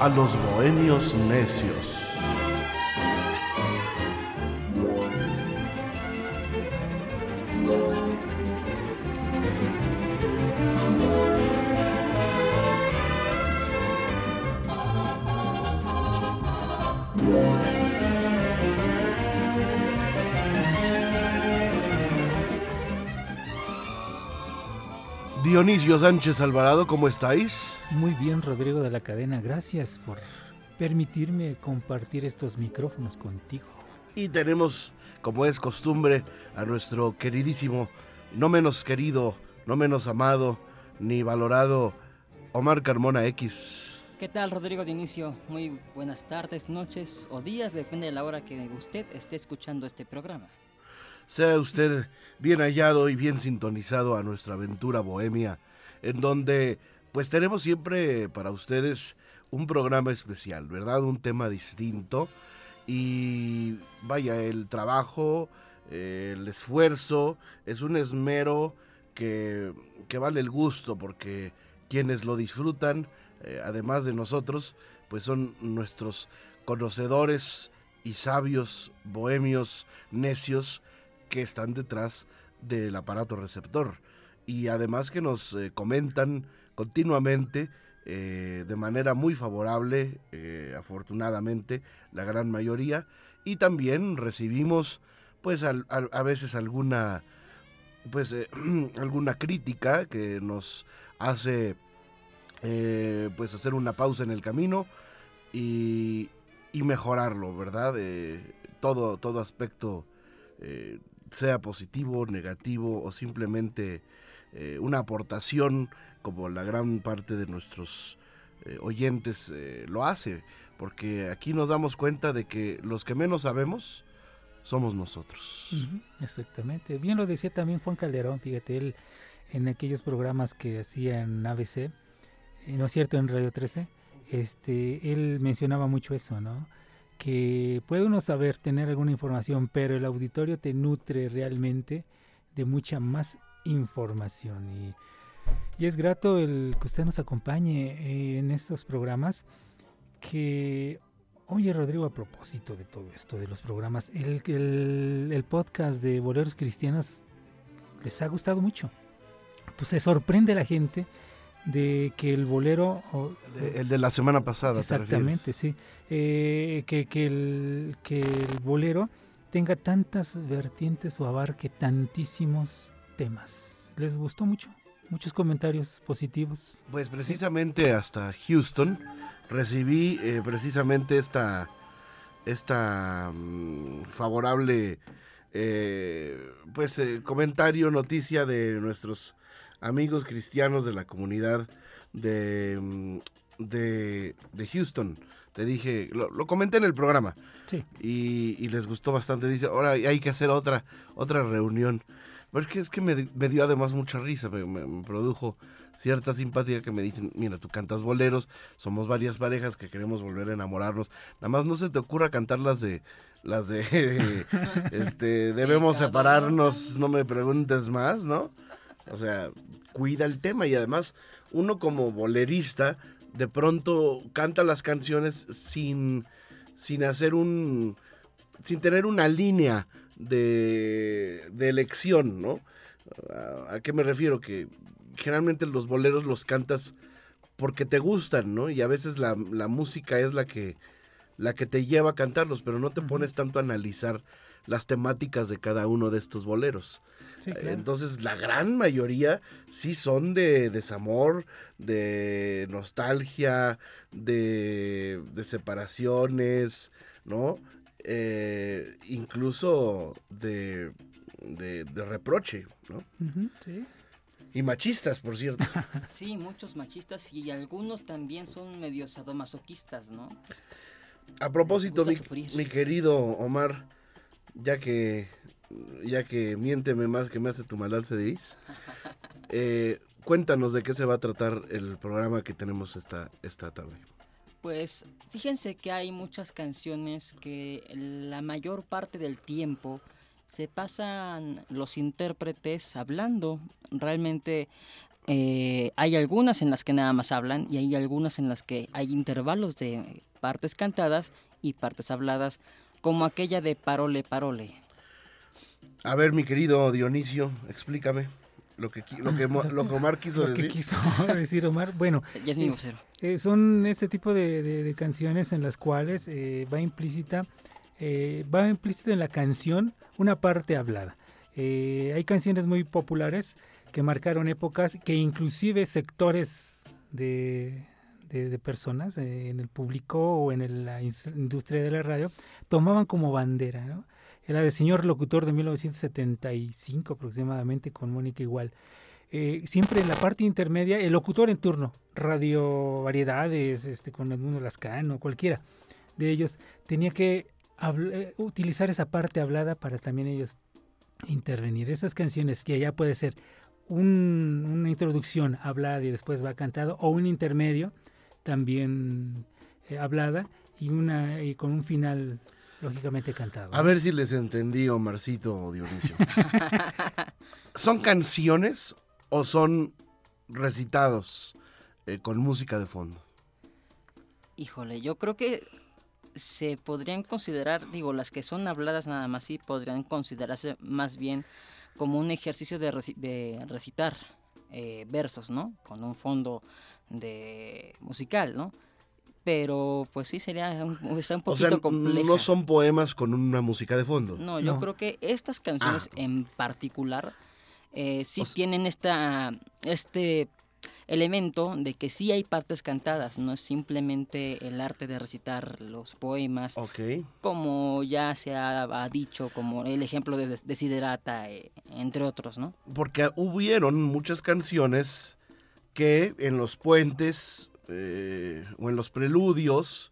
A los bohemios necios. Dionisio Sánchez Alvarado, ¿cómo estáis? Muy bien, Rodrigo de la Cadena. Gracias por permitirme compartir estos micrófonos contigo. Y tenemos, como es costumbre, a nuestro queridísimo, no menos querido, no menos amado, ni valorado, Omar Carmona X. ¿Qué tal, Rodrigo Dionisio? Muy buenas tardes, noches o días, depende de la hora que usted esté escuchando este programa. Sea usted bien hallado y bien sintonizado a nuestra aventura bohemia, en donde pues tenemos siempre para ustedes un programa especial, ¿verdad? Un tema distinto. Y vaya, el trabajo, el esfuerzo, es un esmero que, vale el gusto porque quienes lo disfrutan, eh, además de nosotros, pues son nuestros conocedores y sabios, bohemios, necios, que están detrás del aparato receptor. Y además que nos eh, comentan continuamente eh, de manera muy favorable, eh, afortunadamente, la gran mayoría. Y también recibimos pues a veces alguna pues alguna crítica que nos hace pues hacer una pausa en el camino y, y mejorarlo, ¿verdad? todo, todo aspecto sea positivo, negativo o simplemente eh, una aportación como la gran parte de nuestros eh, oyentes eh, lo hace, porque aquí nos damos cuenta de que los que menos sabemos somos nosotros. exactamente. Bien lo decía también Juan Calderón, fíjate, él en aquellos programas que hacía en ABC, ¿no es cierto? En Radio 13, este, él mencionaba mucho eso, ¿no? que puede uno saber, tener alguna información, pero el auditorio te nutre realmente de mucha más información. Y, es grato el que usted nos acompañe eh, en estos programas. Que, oye Rodrigo, a propósito de todo esto, de los programas, el, el, el podcast de Boleros Cristianos les ha gustado mucho. Pues se sorprende la gente de que el bolero... el de la semana pasada. Exactamente, sí. Eh, que, que, el, que el bolero tenga tantas vertientes o abarque tantísimos temas. ¿Les gustó mucho? Muchos comentarios positivos. Pues precisamente hasta Houston recibí eh, precisamente esta, esta mm, favorable eh, pues comentario, noticia de nuestros amigos cristianos de la comunidad de, mm, de, Houston. Te dije, lo, comenté en el programa. Sí. Y, les gustó bastante. Dice, ahora hay que hacer otra, otra reunión. Porque es que me, dio además mucha risa, me, produjo cierta simpatía que me dicen, mira, tú cantas boleros, somos varias parejas que queremos volver a enamorarnos. Nada más no se te ocurra cantar las de, las de, este, debemos separarnos, no me preguntes más, ¿no? O sea, cuida el tema y además uno como bolerista de pronto canta las canciones sin, sin hacer un, sin tener una línea de, de elección, ¿no? ¿A, qué me refiero? Que generalmente los boleros los cantas porque te gustan, ¿no? Y a veces la, la música es la que, la que te lleva a cantarlos, pero no te pones tanto a analizar las temáticas de cada uno de estos boleros. Entonces, la gran mayoría sí son de desamor, de nostalgia, de, separaciones, ¿no? Eh, incluso de, de, reproche, ¿no? sí. Y machistas, por cierto. Sí, muchos machistas y algunos también son medio sadomasoquistas, ¿no? A propósito, mi, querido Omar, ya que ya que miénteme más que me hace tu maldad feliz, eh, cuéntanos de qué se va a tratar el programa que tenemos esta, esta tarde. Pues fíjense que hay muchas canciones que la mayor parte del tiempo se pasan los intérpretes hablando. Realmente eh, hay algunas en las que nada más hablan y hay algunas en las que hay intervalos de partes cantadas y partes habladas, como aquella de Parole Parole. A ver, mi querido Dionisio, explícame lo que, qui- lo que, lo que Omar quiso Lo que decir. quiso decir Omar. Bueno, Ya es mi vocero. Eh, son este tipo de, de- de canciones en las cuales eh, va implícita eh, va implícita en la canción una parte hablada. Eh, hay canciones muy populares que marcaron épocas que inclusive sectores de, de- de personas eh, en el público o en el- la industria de la radio tomaban como bandera. ¿no? Era de Señor Locutor de 1975 aproximadamente con Mónica Igual eh, siempre en la parte intermedia, el locutor en turno, radio variedades, este, con Edmundo Lascano, cualquiera de ellos, tenía que eh, utilizar esa parte hablada para también ellos intervenir. Esas canciones que ya puede ser un- una introducción hablada y después va cantado, o un intermedio también eh, hablada y, una, y con un final lógicamente cantado. A ver si les entendí, Omarcito o Dionisio. ¿Son canciones o son recitados eh, con música de fondo? Híjole, yo creo que se podrían considerar, digo, las que son habladas nada más, sí, podrían considerarse más bien como un ejercicio de, reci- de recitar eh, versos, ¿no? Con un fondo de musical, ¿no? Pero pues sí sería un, está un O poquito sea, compleja. no son poemas con una música de fondo. No, yo No. creo que estas canciones Ah. en particular eh, sí O tienen esta, este elemento de que sí hay partes cantadas, no es simplemente el arte de recitar los poemas, Ok. como ya se ha, ha dicho, como el ejemplo de Des- Desiderata, eh, entre otros, ¿no? Porque hubieron muchas canciones que en los puentes eh, o en los preludios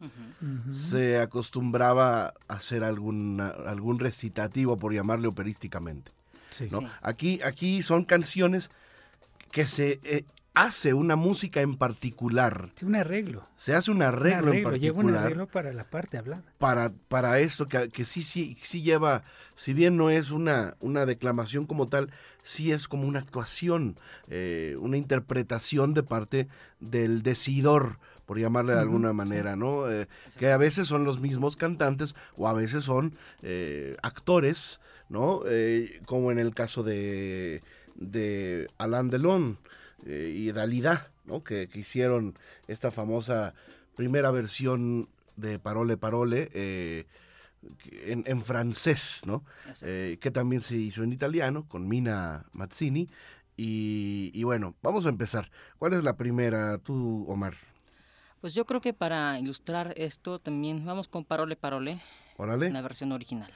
se acostumbraba a hacer alguna, algún recitativo, por llamarle operísticamente. Sí, ¿no? Sí. Aquí, aquí son canciones que se eh, hace una música en particular. Sí, un arreglo. Se hace un Un arreglo, en lleva un particular arreglo para la parte hablada. para, para esto que, que sí, sí, sí lleva, si bien no es una, una declamación como tal, sí es como una actuación, eh, una interpretación de parte del decidor, por llamarle de alguna sí. manera, ¿no? Eh, que a veces son los mismos cantantes o a veces son eh, actores, ¿no? Como en el caso de, de Alain Delon eh, y Dalida, ¿no? Que, que hicieron esta famosa primera versión de Parole Parole eh, en, en francés, ¿no? Eh, que también se hizo en italiano con Mina Mazzini. Y, y bueno, vamos a empezar. ¿Cuál es la primera, tú, Omar? Pues yo creo que para ilustrar esto también vamos con Parole Parole, Órale. la versión original.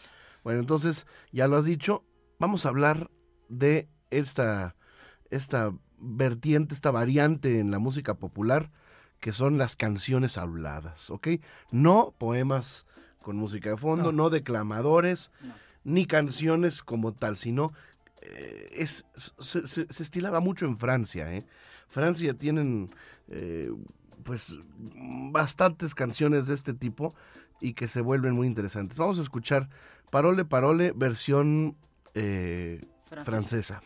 Bueno, entonces, ya lo has dicho, vamos a hablar de esta, esta vertiente, esta variante en la música popular, que son las canciones habladas, ¿ok? No poemas con música de fondo, no, No. declamadores, No. ni canciones como tal, sino eh, es, se, se- se estilaba mucho en Francia, ¿eh? Francia tienen, eh, pues, bastantes canciones de este tipo y que se vuelven muy interesantes. Vamos a escuchar Parole Parole versión eh, Francesa. francesa.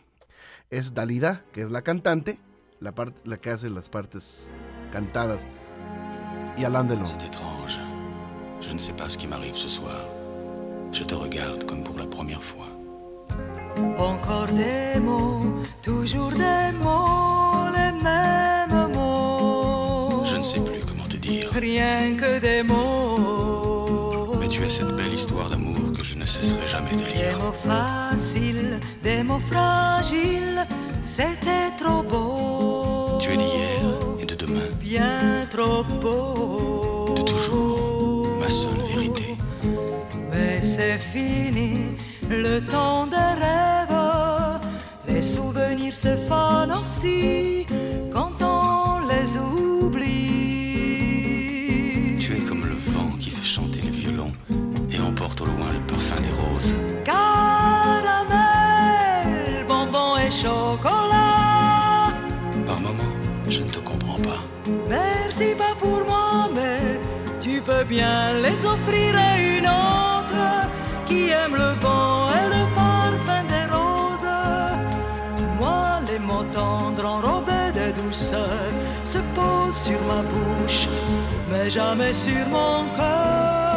Es Dalida, que es la cantante, la, parte la que hace las partes cantadas. Y Alain Delon. C'est étrange. Je ne sais pas ce qui m'arrive ce soir. Je te regarde comme pour la première fois. Encore des mots, toujours des mots, les mêmes mots. Je ne sais plus comment te dire. Rien que des mots. Mais tu as cette belle ne cesserai jamais de Des lire. mots faciles, des mots fragiles, c'était trop beau. Tu es d'hier et de demain, Bien trop beau. de toujours, ma seule vérité. Mais c'est fini, le temps des rêves, les souvenirs se fanent aussi quand on les oublie. Emporte au loin le parfum des roses. Caramel, bonbons et chocolat. Par moments, je ne te comprends pas. Merci pas pour moi, mais tu peux bien les offrir à une autre qui aime le vent et le parfum des roses. Moi, les mots tendres enrobés de douceur se posent sur ma bouche, mais jamais sur mon cœur.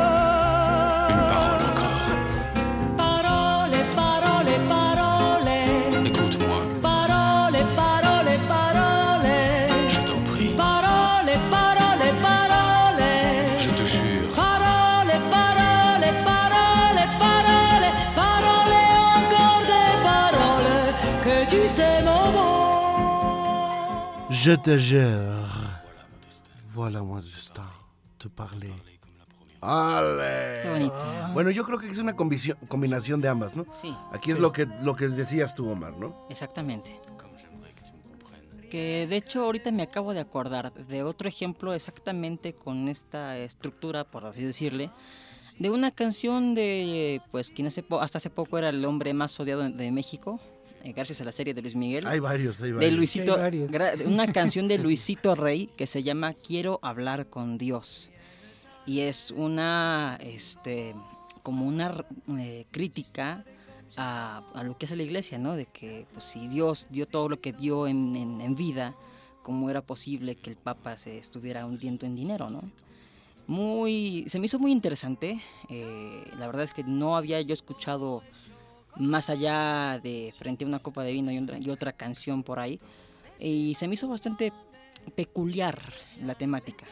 Je te jure. Voilà mon destin. Te parler. ¡Ale! Qué bonito. Bueno, yo creo que es una combinación, de ambas, ¿no? Sí, Aquí es lo que, lo que decías tú, Omar, ¿no? exactamente. Que de hecho ahorita me acabo de acordar de otro ejemplo exactamente con esta estructura, por así decirle, de una canción de, pues, quien hace hasta hace poco era el hombre más odiado de México, eh, gracias a la serie de Luis Miguel. Hay varios, hay de varios. Luisito, Hay varios. gra- de una canción de Luisito Rey que se llama Quiero hablar con Dios. Y es una, este, como una eh, crítica a, a lo que hace la iglesia, ¿no? De que pues, si Dios dio todo lo que dio en, en- en vida, ¿cómo era posible que el Papa se estuviera hundiendo en dinero, ¿no? Muy, se me hizo muy interesante. eh, la verdad es que no había yo escuchado más allá de frente a una copa de vino y otra, y otra canción por ahí. Y se me hizo bastante peculiar la temática.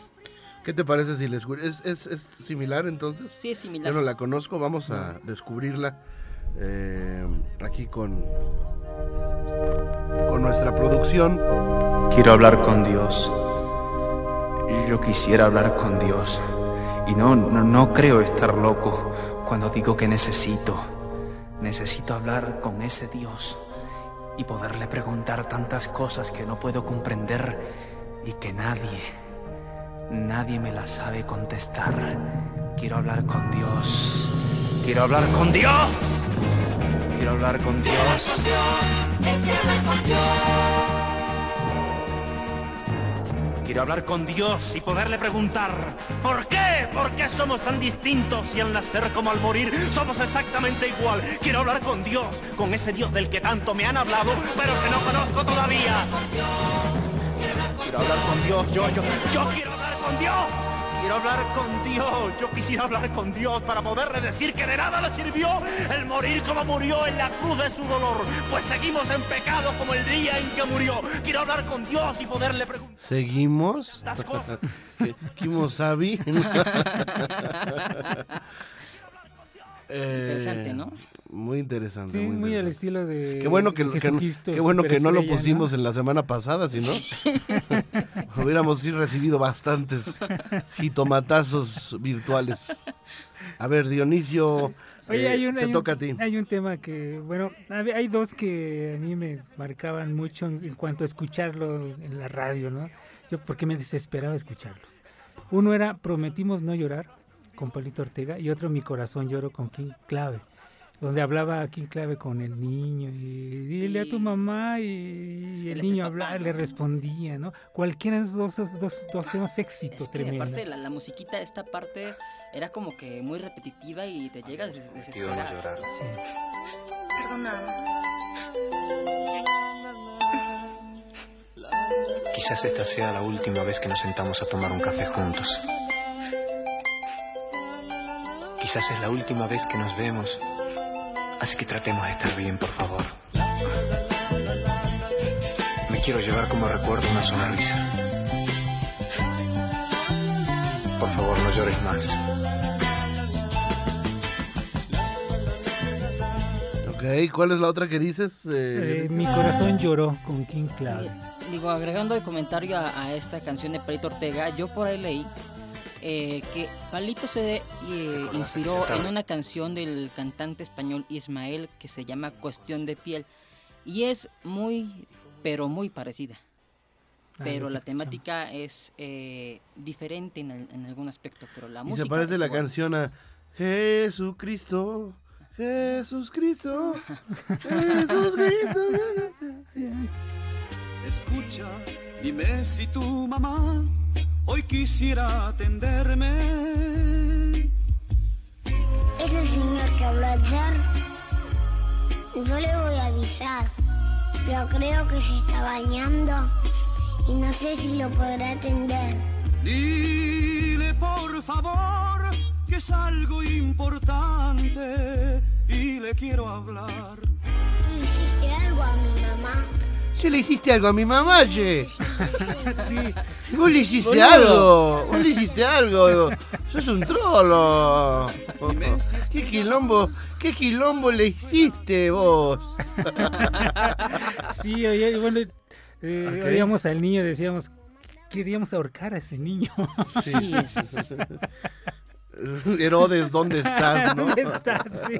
¿Qué te parece si les... ¿Es, es, es similar entonces? Sí, es similar. Yo no la conozco, vamos a descubrirla eh, aquí con, con nuestra producción. Quiero hablar con Dios. Yo quisiera hablar con Dios. Y no, no, no creo estar loco cuando digo que necesito. Necesito hablar con ese Dios y poderle preguntar tantas cosas que no puedo comprender y que nadie, nadie me las sabe contestar. Quiero hablar con Dios. Quiero hablar con Dios. Quiero hablar con Dios. Quiero hablar con Dios y poderle preguntar, ¿por qué? ¿Por qué somos tan distintos y al nacer como al morir somos exactamente igual? Quiero hablar con Dios, con ese Dios del que tanto me han hablado, pero que no conozco todavía. Quiero hablar con Dios, yo, yo, yo quiero hablar con Dios. Quiero hablar con Dios, yo quisiera hablar con Dios para poderle decir que de nada le sirvió el morir como murió en la cruz de su dolor, pues seguimos en pecado como el día en que murió. Quiero hablar con Dios y poderle preguntar. Seguimos. Las cosas. Kimosabi. Eh, Interesante, ¿no? Muy interesante. Sí, muy al interesante. estilo de Qué bueno que, que- Jesucristo qué bueno que no lo pusimos en la semana pasada, si no, hubiéramos sí recibido bastantes jitomatazos virtuales. A ver, Dionisio, Oye, eh, hay un, te hay, toca un, a ti. hay un tema que, bueno, hay dos que a mí me marcaban mucho en, en cuanto a escucharlo en la radio, ¿no? Yo porque me desesperaba escucharlos. Uno era Prometimos no llorar con Palito Ortega y otro Mi corazón lloro con King Clave, donde hablaba King Clave con el niño y dile a tu Sí. mamá y, Es y que el niño el papá, hablaba, ¿no? le respondía, ¿no? Cualquiera de esos dos, dos, dos temas éxito Es que tremendo. aparte la, la musiquita, esta parte era como que muy repetitiva y te llega a des- desesperar. Sí. Quizás esta sea la última vez que nos sentamos a tomar un café juntos. Quizás es la última vez que nos vemos. Así que tratemos de estar bien, por favor. Me quiero llevar como recuerdo una sonrisa. Por favor, no llores más. Ok, ¿cuál es la otra que dices? Eh, Eh, mi corazón lloró con King Clave. Digo, agregando el comentario a, a esta canción de Palito Ortega, yo por ahí leí eh, que Palito se eh, inspiró en una canción del cantante español Ismael que se llama Cuestión de piel. y es muy, pero muy parecida. Ah, Pero la escuchamos. temática es eh, diferente en, el- en algún aspecto, pero la Y música se parece es la igual. canción a Jesucristo, Jesús Cristo, Jesús Cristo. Escucha, dime si tu mamá hoy quisiera atenderme. Ese señor que habló ayer, yo le voy a avisar, pero creo que se está bañando y no sé si lo podrá atender. Dile por favor que es algo importante y le quiero hablar. ¿Tú hiciste algo a mi mamá? Si le hiciste algo a mi mamá, che. Sí. Vos le hiciste Boludo. algo. Vos le hiciste algo. Sos un trolo. ¿Qué quilombo, qué quilombo le hiciste vos? Sí, oye, bueno, eh, oíamos al niño decíamos, queríamos ahorcar a ese niño. Sí, Herodes, ¿dónde estás, no? ¿Dónde estás? Sí.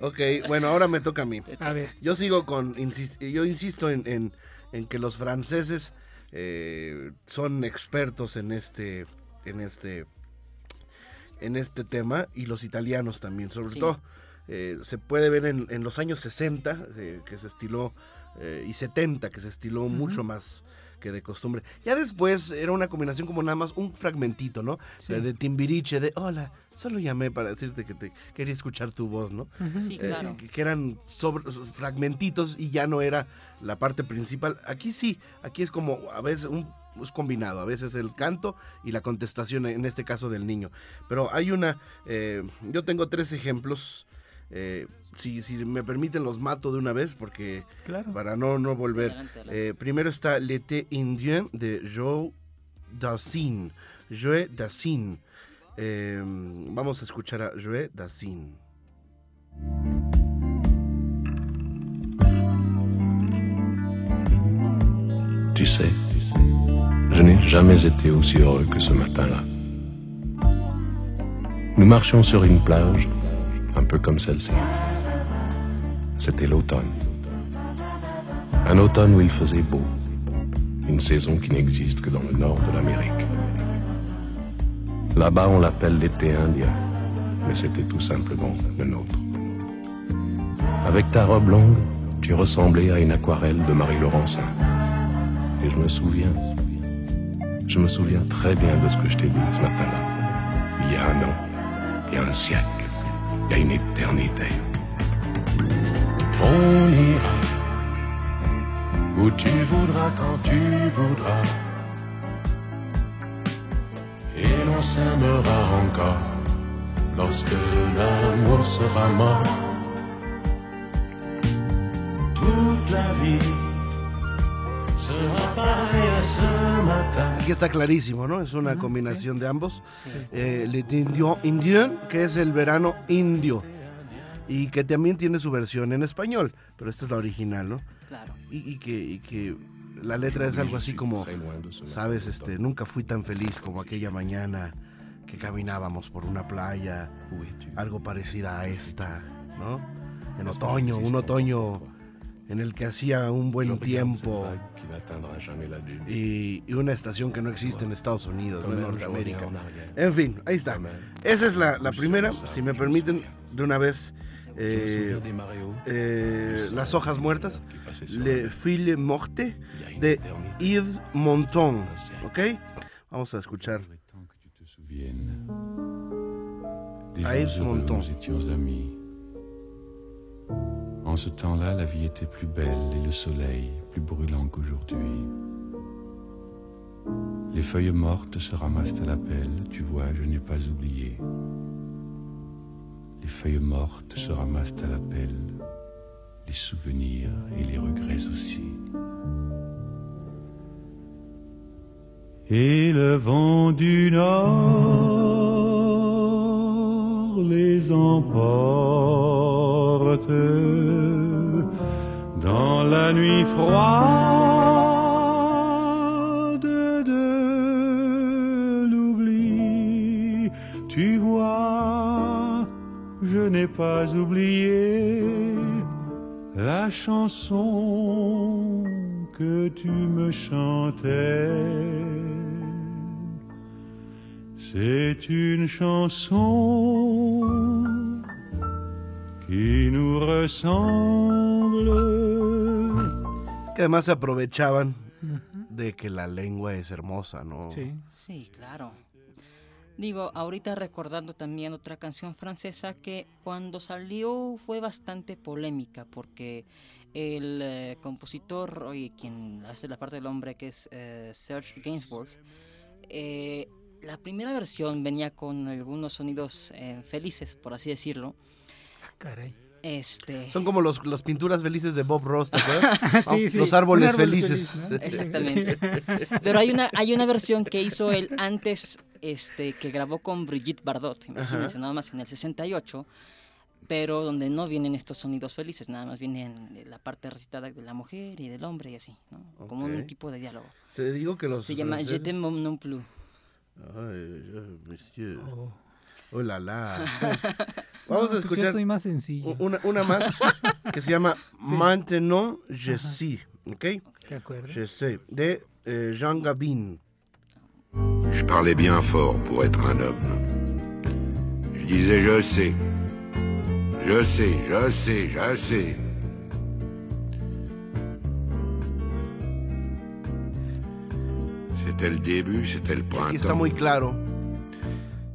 Ok, bueno, ahora me toca a mí. A ver, Yo sigo con, yo insisto en, en- en que los franceses eh, son expertos en este, en este, en este tema y los italianos también, sobre Sí. todo eh, se puede ver en, en los años 60 eh, que se estiló y 70 que se estiló mucho más que de costumbre. Ya después era una combinación como nada más un fragmentito, ¿no? Sí. De, Timbiriche, de hola, solo llamé para decirte que te quería escuchar tu voz, ¿no? Sí, Eh, claro. que, que eran sobre- fragmentitos y ya no era la parte principal. Aquí sí, aquí es como a veces un es combinado, a veces el canto y la contestación, en este caso del niño. Pero hay una, eh, yo tengo tres ejemplos, eh, si, si me permiten los mato de una vez porque claro. para no, no volver. adelante, adelante. Eh, primero está L'été indien de Joe Dassin. Joe Dassin. Eh, vamos a escuchar a Joe Dassin. Tu sais, je n'ai jamais été aussi heureux que ce matin-là. Nous marchions sur une plage, un peu comme celle-ci. C'était l'automne. Un automne où il faisait beau. Une saison qui n'existe que dans le nord de l'Amérique. Là-bas, on l'appelle l'été indien, mais c'était tout simplement le nôtre. Avec ta robe longue, tu ressemblais à une aquarelle de Marie Laurencin. Et je me souviens, je me souviens très bien de ce que je t'ai dit ce matin-là. Il y a un an, il y a un siècle, il y a une éternité. On ira où tu voudras quand tu voudras. Et l'on s'aimera encore lorsque l'amour sera mort. Toute la vie Aquí está clarísimo, ¿no? Es una combinación de ambos. Sí. Eh, indien, que es el verano indio. Y que también tiene su versión en español, pero esta es la original, ¿no? Claro. Y, y que, y que la letra es algo así como, sabes, este, nunca fui tan feliz como aquella mañana que caminábamos por una playa, algo parecida a esta, ¿no? En otoño, un otoño en el que hacía un buen tiempo n'atteindra jamais la dune. y, y una estación que no existe en Estados Unidos, ¿no? En Norteamérica. en fin, ahí está. Esa es la, la primera, si me permiten, de una vez, eh, eh, Las hojas muertas, Le Fille Morte de. Yves Montand, ¿ok? Vamos a escuchar. À Yves Montand. nous étions amis. En ce temps-là, la vie était plus belle et le soleil brûlant qu'aujourd'hui. Les feuilles mortes se ramassent à la pelle, tu vois, je n'ai pas oublié. Les feuilles mortes se ramassent à la pelle, les souvenirs et les regrets aussi. Et le vent du nord les emporte dans la nuit froide de l'oubli. Tu vois, je n'ai pas oublié la chanson que tu me chantais. C'est une chanson qui nous ressemble. Que además se aprovechaban de que la lengua es hermosa, ¿no? Sí. Sí, claro. Digo, ahorita recordando también otra canción francesa que cuando salió fue bastante polémica porque el eh, compositor, oye, quien hace la parte del hombre que es eh, Serge Gainsbourg, eh, la primera versión venía con algunos sonidos eh, felices, por así decirlo. Ah, Caray. Este, Son como los, las pinturas felices de Bob Ross, ¿te acuerdas? Sí, Oh, sí, Los árboles árbol felices. feliz, ¿no? Exactamente. Pero hay una, hay una versión que hizo él antes, este, que grabó con Brigitte Bardot, imagínense, nada más en el 68, pero donde no vienen estos sonidos felices, nada más vienen la parte recitada de la mujer y del hombre y así, ¿no? Como un tipo de diálogo. Te digo que los Se llama Je t'aime non plus. Ay, ay, monsieur. Oh. Oh, la la. Vamos No, a pues yo escuchar soy más sencillo. una, una más que se llama Maintenant je sais, ¿ok? ¿De acuerdo? Je sais, de eh, Jean Gabin. Je parlais bien fort pour être un homme. Je disais je sais. Je sais, je sais, je sais. C'était le début, c'était le Aquí está printemps. muy claro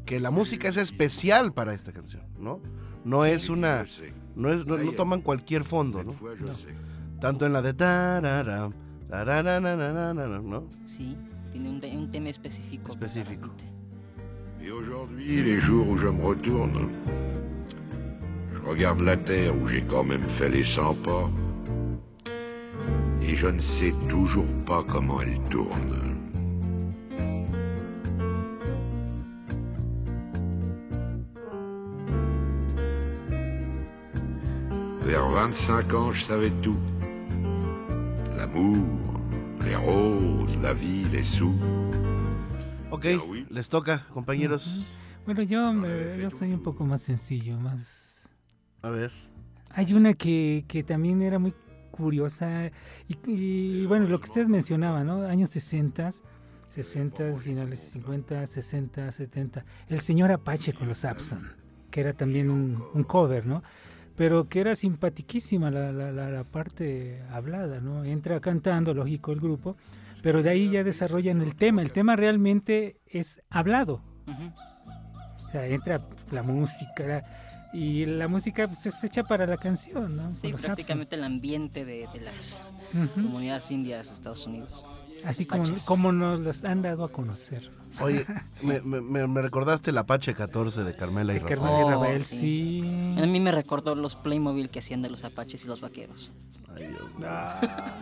que la música es especial para esta canción, ¿no? No es una... No, es, no, no toman cualquier fondo, ¿no? Sais. Tanto en la de... tarara, tarararararara, ¿no? Sí, tiene un, un tema específico. Específico. Et aujourd'hui, les jours où je me retourne, je regarde la terre où j'ai quand même fait les 100 pas, et je ne sais toujours pas comment elle tourne. Vers 25 ans, je savais tout. L'amour, les roses, la vie, les sous. Ok, les toca, compañeros. Bueno, yo, me- yo soy un poco más sencillo, más... A ver. Hay una que, que también era muy curiosa y, y, bueno, lo que ustedes mencionaban, ¿no? Años 60, 60, finales 50, 60, 70. El señor Apache con los Abson, que era también un, un cover, ¿no? Pero que era simpatiquísima la, la, la, la parte hablada, ¿no? Entra cantando, lógico, el grupo, pero de ahí ya desarrollan el tema. El tema realmente es hablado. O sea, entra la música y la música pues, está hecha para la canción, ¿no? Sí, prácticamente el ambiente de, de las comunidades indias de Estados Unidos. Así como, nos los han dado a conocer. ¿no? Oye, me, me- me- me recordaste el Apache 14 de Carmela y De Rafael. Carmela y Oh, Rafael, sí. sí. A mí me recordó los Playmobil que hacían de los apaches y los vaqueros. Ay, Dios mío.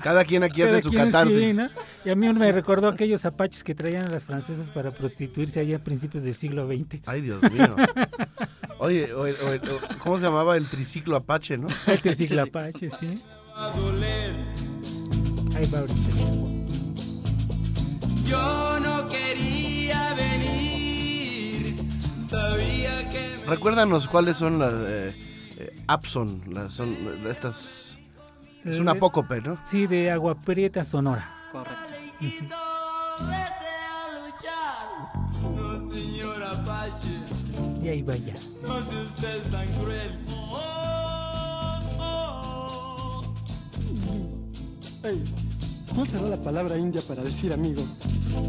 Cada quien aquí Cada hace su quien sí, catarsis. ¿no? Y a mí me recordó aquellos apaches que traían a las francesas para prostituirse allá a principios del siglo XX. Ay, Dios mío. Oye, oye, oye, ¿cómo se llamaba el triciclo Apache, no? El triciclo apache, sí. Ahí va ahorita. Yo no quería venir, sabía que Recuérdanos cuáles son las eh, eh, Abson, las, son estas... Es una Eh, apócope, ¿no? Sí, de Agua Prieta, Sonora. Correcto. vete a luchar. No, señor Apache, Y ahí va ya. no sea usted tan cruel. Hey, ¿cuál será la palabra india para decir amigo?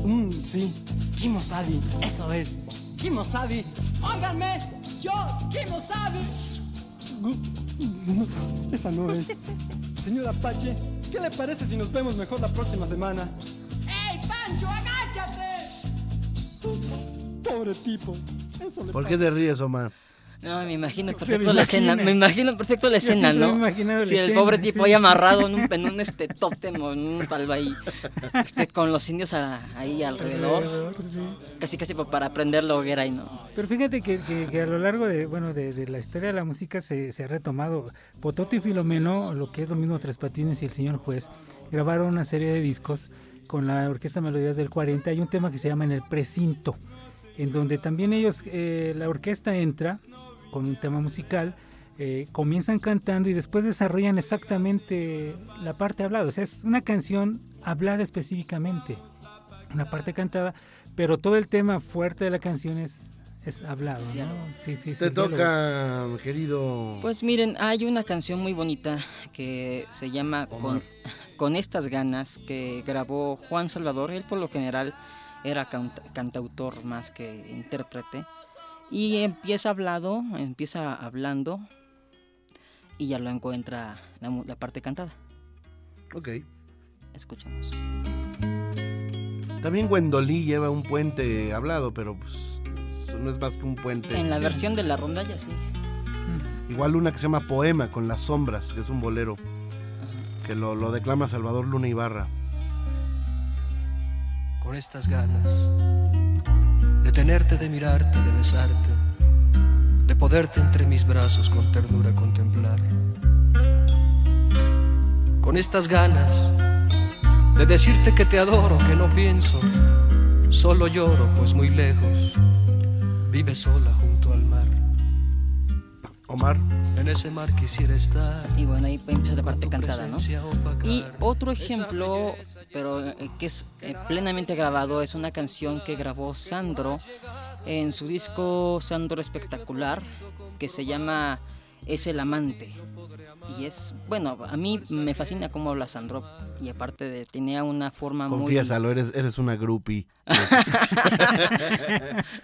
Mm, sí, Kimosabi, eso es. Kimosabi. Óiganme, yo, Kimosabi. No, esa no es. Señor Apache, ¿qué le parece si nos vemos mejor la próxima semana? ¡Ey, Pancho, agáchate! Pobre tipo. Eso le ¿Por qué te ríes, Omar? No, me imagino perfecto me la escena, me imagino perfecto la Yo escena, me ¿no? la Sí, el escena, pobre tipo sí. ahí amarrado en un, en un este tótem o en un palo ahí, este, con los indios a- ahí alrededor, Alrededor, sí. casi casi pa- para prender la hoguera y no. Pero fíjate que, que- que a lo largo de, bueno, de, de la historia de la música se, se ha retomado. Pototo y Filomeno, lo que es lo mismo Tres Patines y el Señor Juez, grabaron una serie de discos con la Orquesta Melodías del 40. Hay un tema que se llama En el Precinto, en donde también ellos, eh, la orquesta entra con un tema musical, eh, comienzan cantando y después desarrollan exactamente la parte hablada. O sea, es una canción hablada específicamente, una parte cantada, pero todo el tema fuerte de la canción es, es hablado. ¿no? Sí, sí, Te sí, toca, querido. Pues miren, hay una canción muy bonita que se llama con, con estas ganas que grabó Juan Salvador. Él por lo general era canta- cantautor más que intérprete. Y empieza hablado, empieza hablando y ya lo encuentra la, parte cantada. Ok. Escuchamos. También Gwendolí lleva un puente hablado, pero pues eso no es más que un puente. En la versión de la rondalla, sí. Igual una que se llama Poema con las sombras, que es un bolero, que lo, lo declama Salvador Luna Ibarra. con estas ganas de tenerte, de mirarte, de besarte, de poderte entre mis brazos con ternura contemplar. Con estas ganas de decirte que te adoro, que no pienso, solo lloro, pues muy lejos vive sola junto al mar. Omar. En ese mar quisiera estar. Y bueno, ahí empieza la parte cantada, ¿no? Y otro ejemplo, pero eh, que es eh, plenamente grabado, es una canción que grabó Sandro en su disco Sandro Espectacular, que se llama Es el amante. Y es, bueno, a mí me fascina cómo habla Sandro. Y aparte de, tenía una forma muy... Eres, eres una groupie.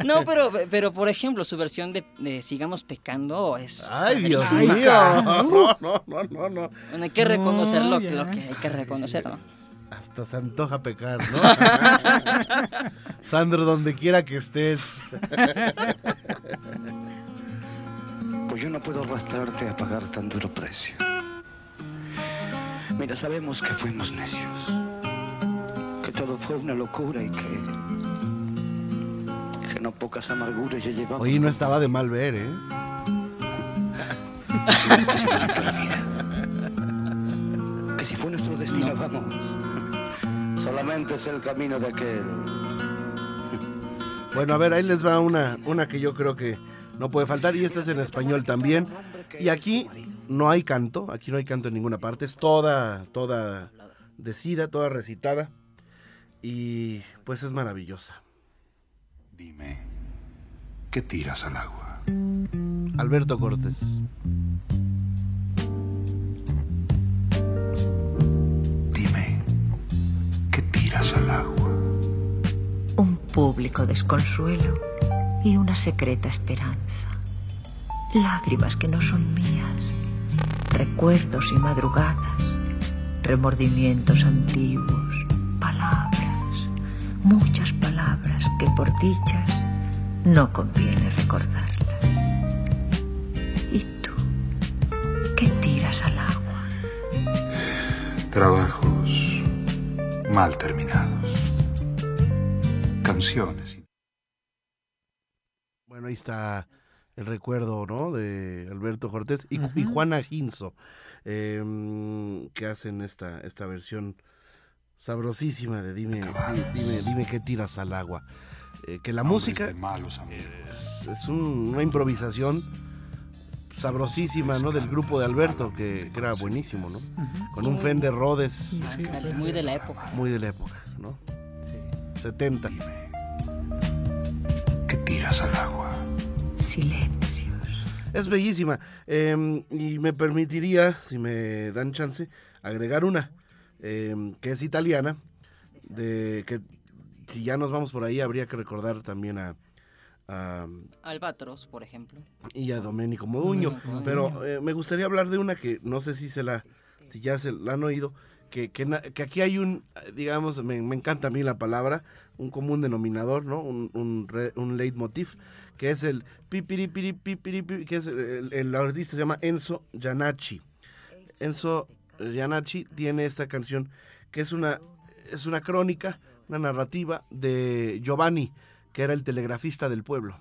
No, pero, pero por ejemplo, su versión de, de Sigamos Pecando es... Ay, Dios mío. No, no, no, no, no. Bueno, hay que reconocer No, lo, que- ya. lo que hay que reconocer, ¿no? Hasta se antoja pecar, ¿no? Sandro, donde quiera que estés. Pues yo no puedo arrastrarte a pagar tan duro precio. Mira, sabemos que fuimos necios, que todo fue una locura y que, que no pocas amarguras ya llevamos. Oye, no estaba de mal ver, ¿eh? Que se nos echó la vida. Que si fue nuestro destino, vamos. Solamente es el camino de aquel. Bueno, a ver, ahí les va una, una que yo creo que no puede faltar y esta es en español también. Y aquí no hay canto, aquí no hay canto en ninguna parte, es toda, toda decida, toda recitada y pues es maravillosa. Dime, ¿qué tiras al agua? Alberto Cortés. ¿Qué tiras al agua? un público desconsuelo y una secreta esperanza. Lágrimas que no son mías, recuerdos y madrugadas, remordimientos antiguos, palabras, muchas palabras que por dichas no conviene recordarlas. ¿Y tú qué tiras al agua? Trabajos mal terminados. Canciones. Bueno, ahí está el recuerdo, ¿no? De Alberto Cortés y, y Juana Ginzo, eh, que hacen esta, esta versión sabrosísima de Dime, di- dime, dime qué tiras al agua. Eh, que la música es, es un- una improvisación sabrosísima, ¿no? Del grupo de Alberto, que, que era buenísimo, ¿no? Con un. Fender Rhodes. Muy de la época. Muy de la época, ¿no? Sí. 70. ¿Qué tiras al agua? Silencio. Es bellísima. eh, y me permitiría, si me dan chance, agregar una, eh, que es italiana, de que si ya nos vamos por ahí, habría que recordar también a, a- Albatros, por ejemplo. y a Domenico Modugno. Pero eh, me gustaría hablar de una que no sé si se la, si ya se la han oído, que, que, que aquí hay un, digamos, me, me encanta a mí la palabra, un común denominador, ¿no? Un, un, re- un leitmotiv, que es el pipiri, pipiri, pipiri, que es el, el artista se llama Enzo Giannacci. Enzo Giannacci tiene esta canción que es una, es una crónica, una narrativa de Giovanni, que era el telegrafista del pueblo.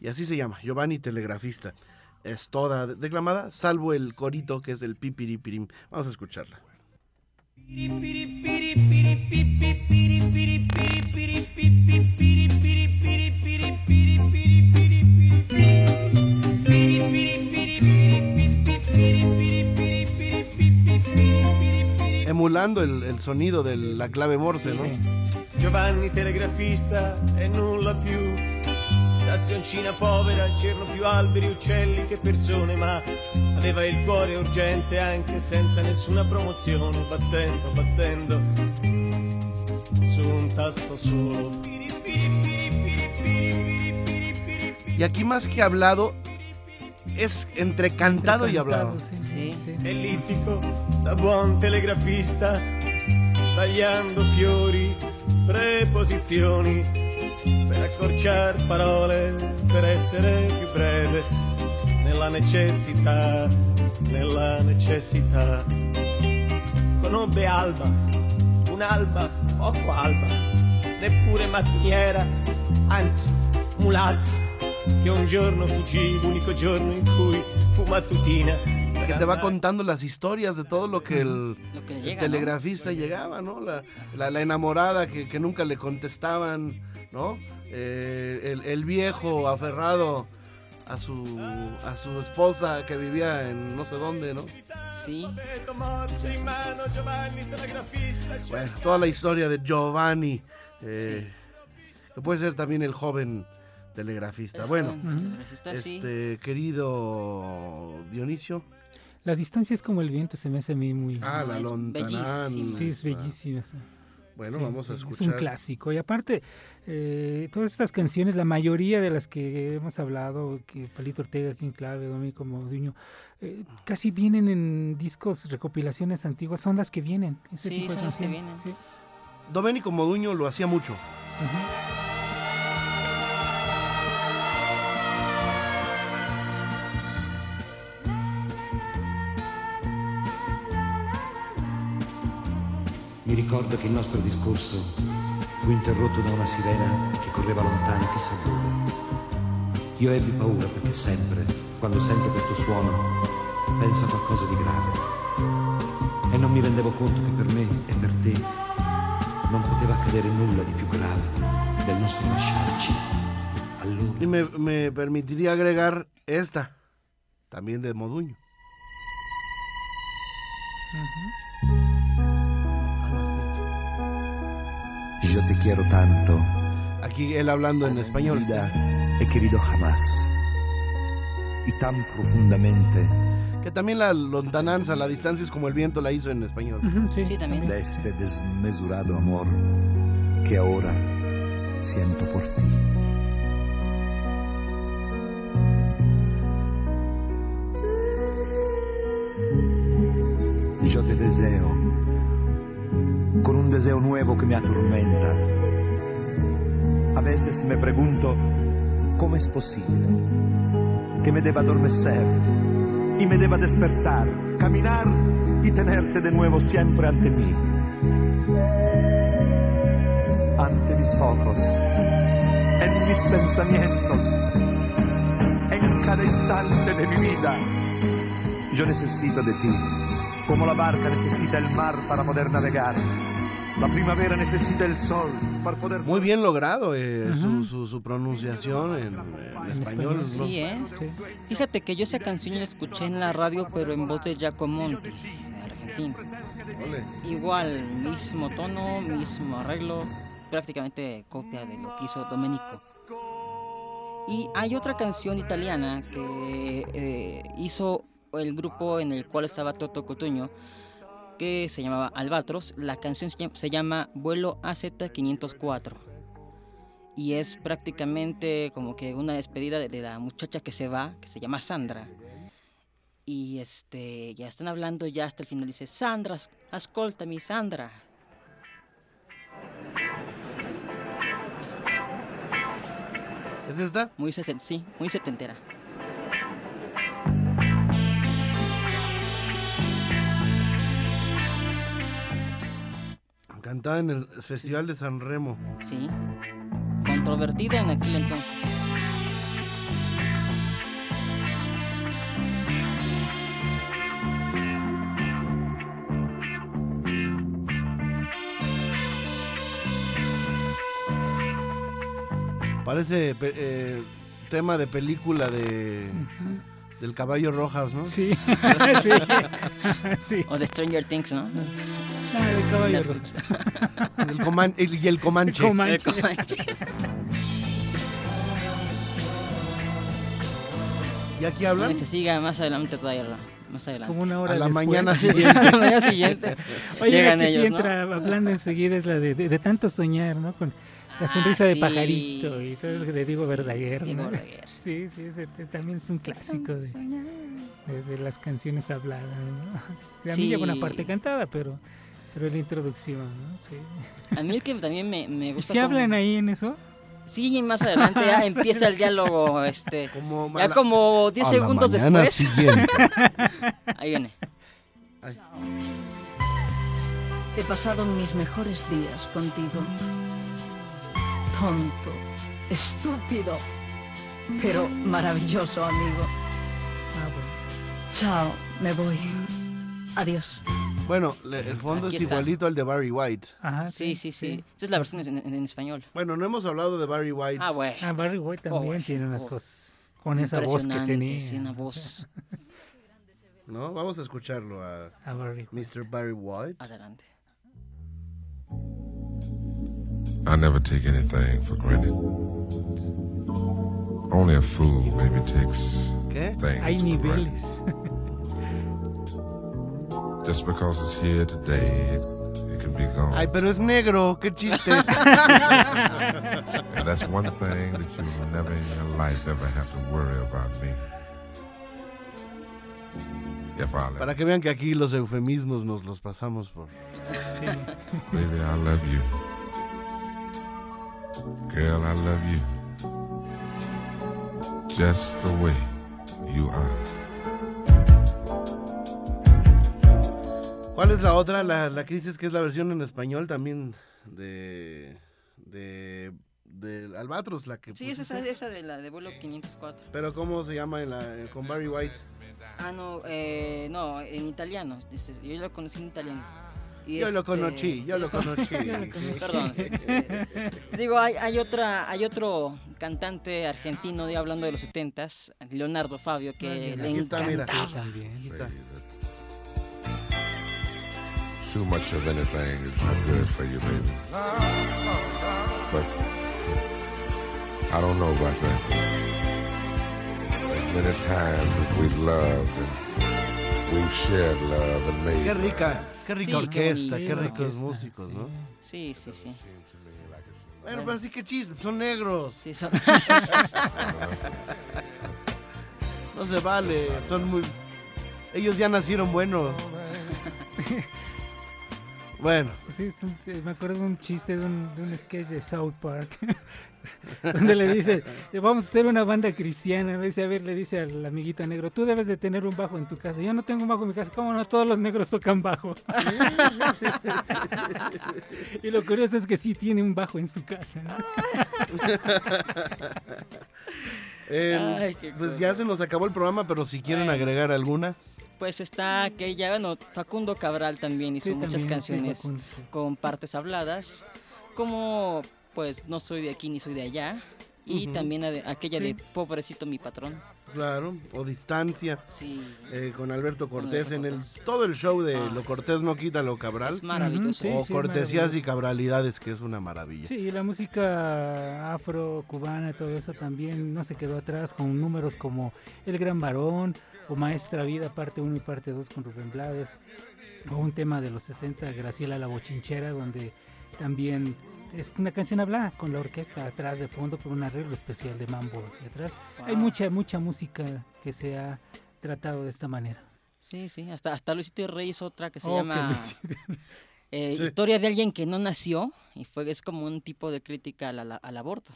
Y así se llama, Giovanni Telegrafista. Es toda declamada, salvo el corito que es el pipiripirim. Vamos a escucharla. Emulando el, sonido de la clave Morse, ¿no? Sí. Giovanni telegrafista e nulla più. Stazioncina povera, c'erano più alberi, uccelli che persone, ma aveva il cuore urgente anche senza nessuna promozione, battendo, battendo su un tasto solo. Y aquí más que hablado, es entre cantado y hablado. Sì. Ellittico, da buon telegrafista, tagliando fiori, preposizioni, per accorciare parole, per essere più breve, nella necessità, nella necessità. Conobbe Alba, un'alba poco alba, neppure mattiniera, anzi mulatta, che un giorno fuggì, l'unico giorno in cui fu mattutina. Que te va contando las historias de todo lo que el, Lo que el llega, ¿no? telegrafista llegaba, ¿no? La, la- la enamorada que, que nunca le contestaban, ¿no? Eh, el, el viejo aferrado a su, a su esposa que vivía en no sé dónde, ¿no? Sí. Bueno, toda la historia de Giovanni, eh, que puede ser también el joven telegrafista. El bueno, este querido Dionisio. La distancia es como el viento, se me hace a mí muy... Ah, la lontananza. Sí, es bellísima. esa. Bueno, Sí, vamos a sí, Es escuchar. un clásico. Y aparte, eh, todas estas canciones, la mayoría de las que hemos hablado, que Palito Ortega, King Clave, Dominico Moduño, eh, casi vienen en discos, recopilaciones antiguas, son las que vienen. Ese Sí, tipo de son las que vienen. sí. Domenico Moduño lo hacía mucho. Mi ricordo che il nostro discorso fu interrotto da una sirena che correva lontano chissà dove. Io ebbi paura perché sempre, quando sento questo suono, penso a qualcosa di grave. E non mi rendevo conto che per me e per te non poteva accadere nulla di più grave del nostro lasciarci. Allora. Y me, me permitiría agregar esta, también de Moduño. Yo te quiero tanto. Aquí él hablando en español. Vida he querido jamás. Y tan profundamente Que también la lontananza, la distancia es como el viento la hizo en español. Sí, también. de este desmesurado amor que ahora siento por ti. Yo te deseo con un deseo nuevo que me atormenta. A veces me pregunto cómo es posible que me deba adormecer y me deba despertar, caminar y tenerte de nuevo siempre ante mí. Ante mis ojos, en mis pensamientos, en cada instante de mi vida. Yo necesito de ti, como la barca necesita el mar para poder navegar. La primavera necesita el sol para poder... Muy bien logrado eh, Ujú. su, su, su pronunciación en, en español. ¿no? Sí, ¿eh? Fíjate que yo esa canción la escuché en la radio, pero en voz de Giacomonti, de Argentina. Igual, mismo tono, mismo arreglo, prácticamente copia de lo que hizo Domenico. Y hay otra canción italiana que eh, hizo el grupo en el cual estaba Toto Cotuño, que se llamaba Albatros. La canción se llama, Vuelo AZ504 y es prácticamente como que una despedida de, de la muchacha que se va, que se llama Sandra. Y este, ya están hablando ya hasta el final, dice, Sandra, ascoltami, Sandra. ¿Es esta? Muy sí, muy setentera. Cantada en el Festival de San Remo. Sí. Controvertida en aquel entonces. Parece eh, tema de película de del caballo Rojas, ¿no? Sí, sí, sí. O de Stranger Things, ¿no? No, el caballo. El coman- el- y el Comanche. El Comanche. El Comanche. ¿Y aquí hablan? No, se siga más adelante todavía. Más adelante. Como una hora A la después. mañana siguiente. a la mañana siguiente. Oye, Llegan la que sí ellos, ¿no? entra hablando enseguida es la de, de, de tanto soñar, ¿no? Con la sonrisa de Ah, sí, pajarito y todo eso de Diego Verdaguer, Diego ¿no? Verdaguer. Sí, sí, ese, ese también es un clásico de, de, de las canciones habladas, ¿no? A mí Sí. lleva una parte cantada, pero, pero la introducción, ¿no? Sí. A mí el que también me, me ¿Y gusta. si como- hablan ahí en eso? Sí, y más adelante ya empieza el diálogo, este, Como ya como 10 a la segundos mañana después. siguiente. Ahí viene. He pasado mis mejores días contigo. Tonto, estúpido, pero maravilloso amigo. Chao, me voy. Adiós. Bueno, el fondo Aquí es está. igualito al de Barry White. Ajá, Sí, sí, sí. Esta es la versión en, en- en español. Bueno, no hemos hablado de Barry White. Ah, bueno. Ah, Barry White también bueno, tiene unas oh. cosas con esa voz que tenía. Sí, una voz. ¿No? Vamos a escucharlo a, A Barry. Mr. Barry White. Adelante. I never take anything for granted. Only a fool maybe takes ¿Qué? things Hay for granted. niveles. Just because it's here today, it, it can be gone. Ay, pero es negro, qué chiste. And that's one thing that you'll never in your life ever have to worry about me. If I let Para que vean que aquí los eufemismos nos los pasamos por... Sí. Baby, I love you. Girl, I love you. Just the way you are. ¿Cuál es la otra? La, la que dices que es la versión en español también de... de... de Albatros, la que Sí, es esa, esa de la de vuelo 504. Pero ¿cómo se llama en la, con Barry White? Ah, no, eh, no, en italiano. yo lo conocí en italiano. Y Yo lo este- conocí, yo lo conocí. Yo lo conocí. Perdón. este, digo, hay, hay otra, hay otro cantante argentino, digo, hablando de los 70s, Leonardo Fabio, que le Aquí está, mira. encantaba. también. Está. Too much of anything is not good for you, baby. But I don't know about that. As many times as we've loved and we've shared love and made Qué rica, qué rica Sí, qué orquesta, bonita qué ricos orquesta, músicos, ¿no? Sí, sí, sí. Bueno, pero así que chiste, son negros. Sí, son... No se vale, son muy... Ellos ya nacieron buenos. Bueno, Sí, es un- sí, me acuerdo de un chiste de un, de un sketch de South Park. donde le dice, vamos a hacer una banda cristiana. Le dice, a ver, le dice al amiguito negro, tú debes de tener un bajo en tu casa. Yo no tengo un bajo en mi casa. ¿Cómo no? Todos los negros tocan bajo. y lo curioso es que sí tiene un bajo en su casa. ¿no? el- Ay, qué pues cosa. ya se nos acabó el programa, pero si quieren agregar alguna. Pues está aquella, bueno, Facundo Cabral también hizo Sí, muchas también, canciones con partes habladas, como pues no soy de aquí ni soy de allá, y Ujú. también la de- aquella Sí. de Pobrecito mi patrón. Claro, o Distancia, Sí, eh, con Alberto Con Cortés Alberto en el Cortés. todo el show de Ah, Lo Cortés no quita lo Cabral. es maravilloso. O sí, Cortesías maravilloso. y Cabralidades, que es una maravilla. Sí, y la música afro, cubana, todo eso también no se quedó atrás con números como El Gran Varón o Maestra Vida, parte 1 y parte 2 con Rubén Blades, o un tema de los 60, Graciela la Bochinchera, donde también es una canción hablada con la orquesta atrás de fondo con un arreglo especial de mambo hacia atrás. Hay mucha, mucha música que se ha tratado de esta manera. Sí, sí, hasta, hasta Luisito Rey hizo otra que se Oh, llama eh, Sí. Historia de alguien que no nació, y fue es como un tipo de crítica al, al- al aborto.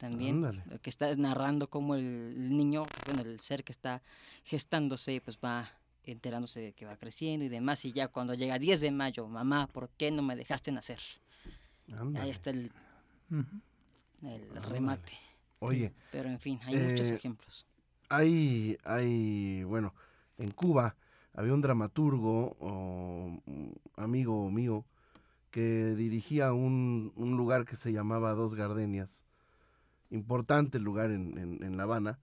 También, Ándale. que está narrando cómo el, niño, bueno, el ser que está gestándose, pues va enterándose de que va creciendo y demás, y ya cuando llega 10 de mayo, mamá, ¿por qué no me dejaste nacer? Ándale. Ahí está el, el remate. Oye, Pero en fin, hay muchos Eh, ejemplos. hay, hay, bueno, en Cuba había un dramaturgo, o, mm, amigo mío, que dirigía un, un lugar que se llamaba Dos Gardenias, importante lugar en, en- en La Habana,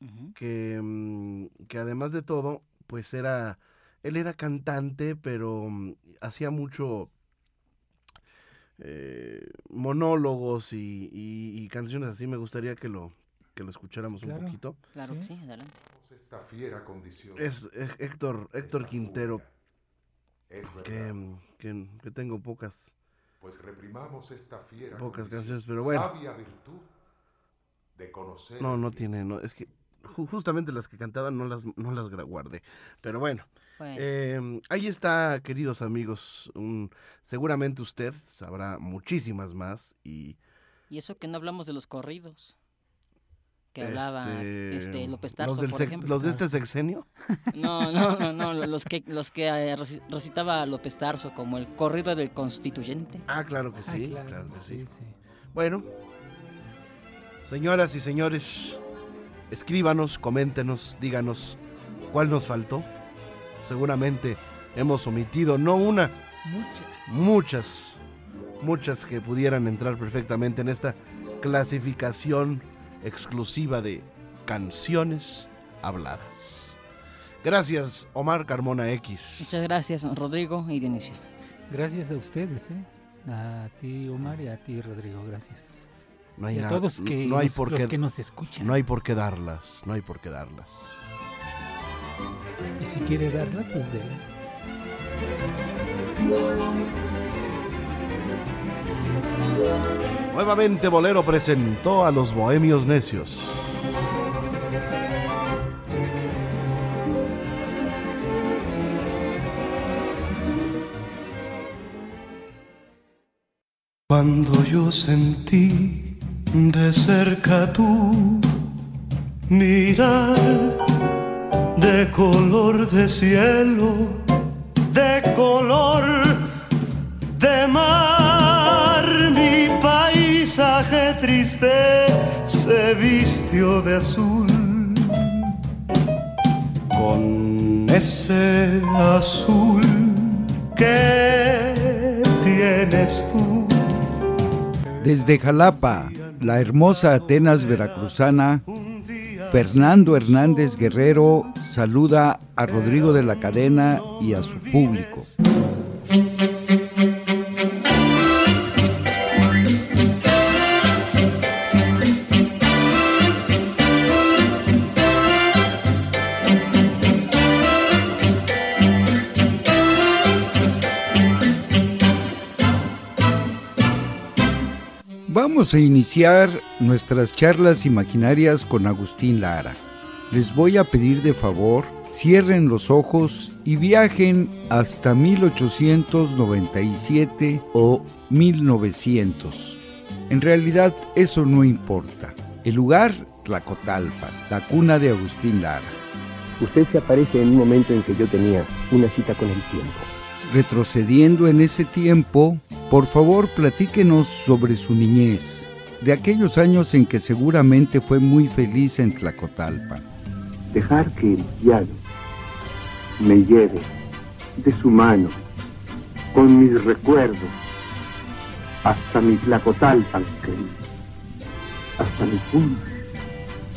Ujú. que, mm, que además de todo, pues era él era cantante, pero mm, hacía mucho eh, monólogos y, y- y canciones así. Me gustaría que lo, que lo escucháramos un Claro. poquito. Claro que sí, adelante. Esta fiera condición. Es eh, Héctor, Héctor Quintero, Es verdad. que, mm, que, que tengo pocas, Pues reprimamos esta fiera pocas condición. canciones, pero bueno. Sabia virtud de conocer. No, no tiene, no, es que ju- justamente las que cantaban no las, no las guardé. Pero bueno, Bueno. eh, ahí está, queridos amigos. un- seguramente usted sabrá muchísimas más y Y eso que no hablamos de los corridos. Que hablaba este, este, López Tarso, los, del por ejemplo. los de este sexenio. No, no, no, no, los que, los que eh, reci- recitaba López Tarso, como el corrido del constituyente. Ah, claro que Ah, sí, claro, claro, que sí. sí, sí. Bueno, señoras y señores, escríbanos, coméntenos, díganos cuál nos faltó. Seguramente hemos omitido no una, muchas, muchas que pudieran entrar perfectamente en esta clasificación exclusiva de canciones habladas. Gracias, Omar Carmona X. Muchas gracias, Rodrigo y Dionisio. Gracias a ustedes, ¿eh? A ti, Omar, y a ti, Rodrigo. Gracias. No hay y a nada- todos que, no hay nos- por los qué- que nos escuchan. No hay por qué darlas, no hay por qué darlas. Y si quiere darlas, pues délas. Nuevamente Bolero presentó a los Bohemios Necios. Cuando yo sentí de cerca tu mirar de color de cielo, de color de mar, mi paisaje triste se vistió de azul. Con ese azul que tienes tú. Desde Jalapa, la hermosa Atenas veracruzana, Fernando Hernández Guerrero saluda a Rodrigo de la Cadena y a su público. Vamos a iniciar nuestras charlas imaginarias con Agustín Lara. Les voy a pedir de favor, cierren los ojos y viajen hasta 1897 o 1900. En realidad eso no importa. El lugar, Tlacotalpan, la cuna de Agustín Lara. Usted se aparece en un momento en que yo tenía una cita con el tiempo. Retrocediendo en ese tiempo, por favor platíquenos sobre su niñez, de aquellos años en que seguramente fue muy feliz en Tlacotalpan. Dejar que el piano me lleve de su mano con mis recuerdos hasta mi Tlacotalpan querido, hasta mi punta,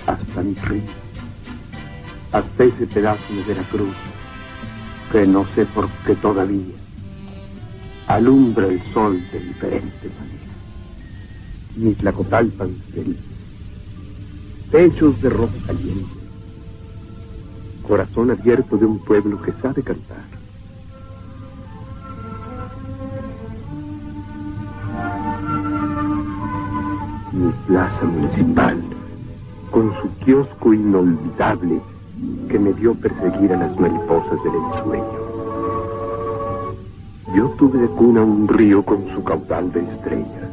hasta mi río, hasta ese pedazo de Veracruz que no sé por qué todavía alumbra el sol de diferente manera. Mi Tlacotalpan feliz, techos de rosa caliente, corazón abierto de un pueblo que sabe cantar. Mi plaza municipal, con su kiosco inolvidable que me vio perseguir a las mariposas del ensueño. Yo tuve de cuna un río con su caudal de estrellas.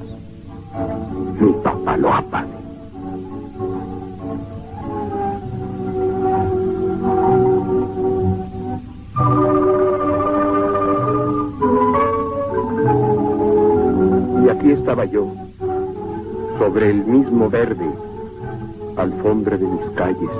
Mi papá lo apague. Y aquí estaba yo, sobre el mismo verde, alfombra de mis calles,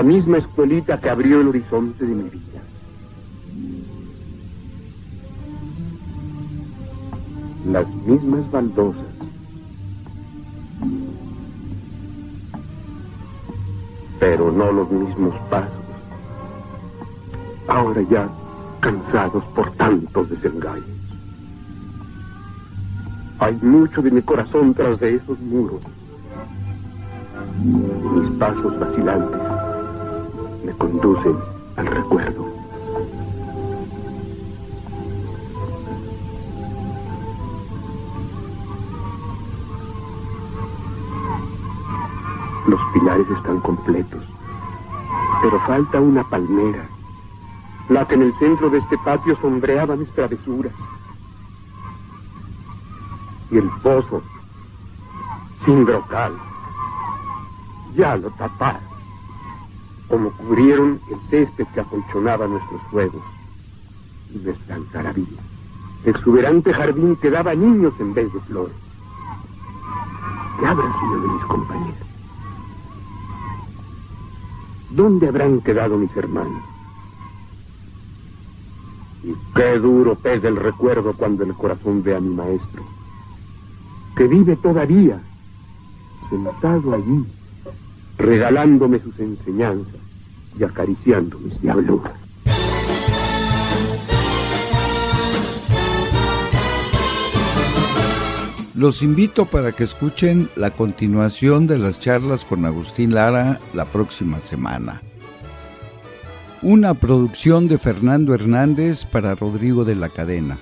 La misma escuelita que abrió el horizonte de mi vida. Las mismas baldosas. Pero no los mismos pasos. Ahora ya cansados por tantos desengaños. Hay mucho de mi corazón tras de esos muros. Mis pasos vacilantes me conducen al recuerdo. Los pilares están completos, pero falta una palmera, la que en el centro de este patio sombreaba mis travesuras. Y el pozo, sin brocal, ya lo taparon, como cubrieron el césped que acolchonaba nuestros juegos y nuestra algarabía. Exuberante jardín que daba niños en vez de flores. ¿Qué habrá sido de mis compañeros? ¿Dónde habrán quedado mis hermanos? Y qué duro pesa el recuerdo cuando el corazón ve a mi maestro, que vive todavía, sentado allí, regalándome sus enseñanzas y acariciando mis diabluras. Los invito para que escuchen la continuación de las charlas con Agustín Lara la próxima semana. Una producción de Fernando Hernández para Rodrigo de la Cadena.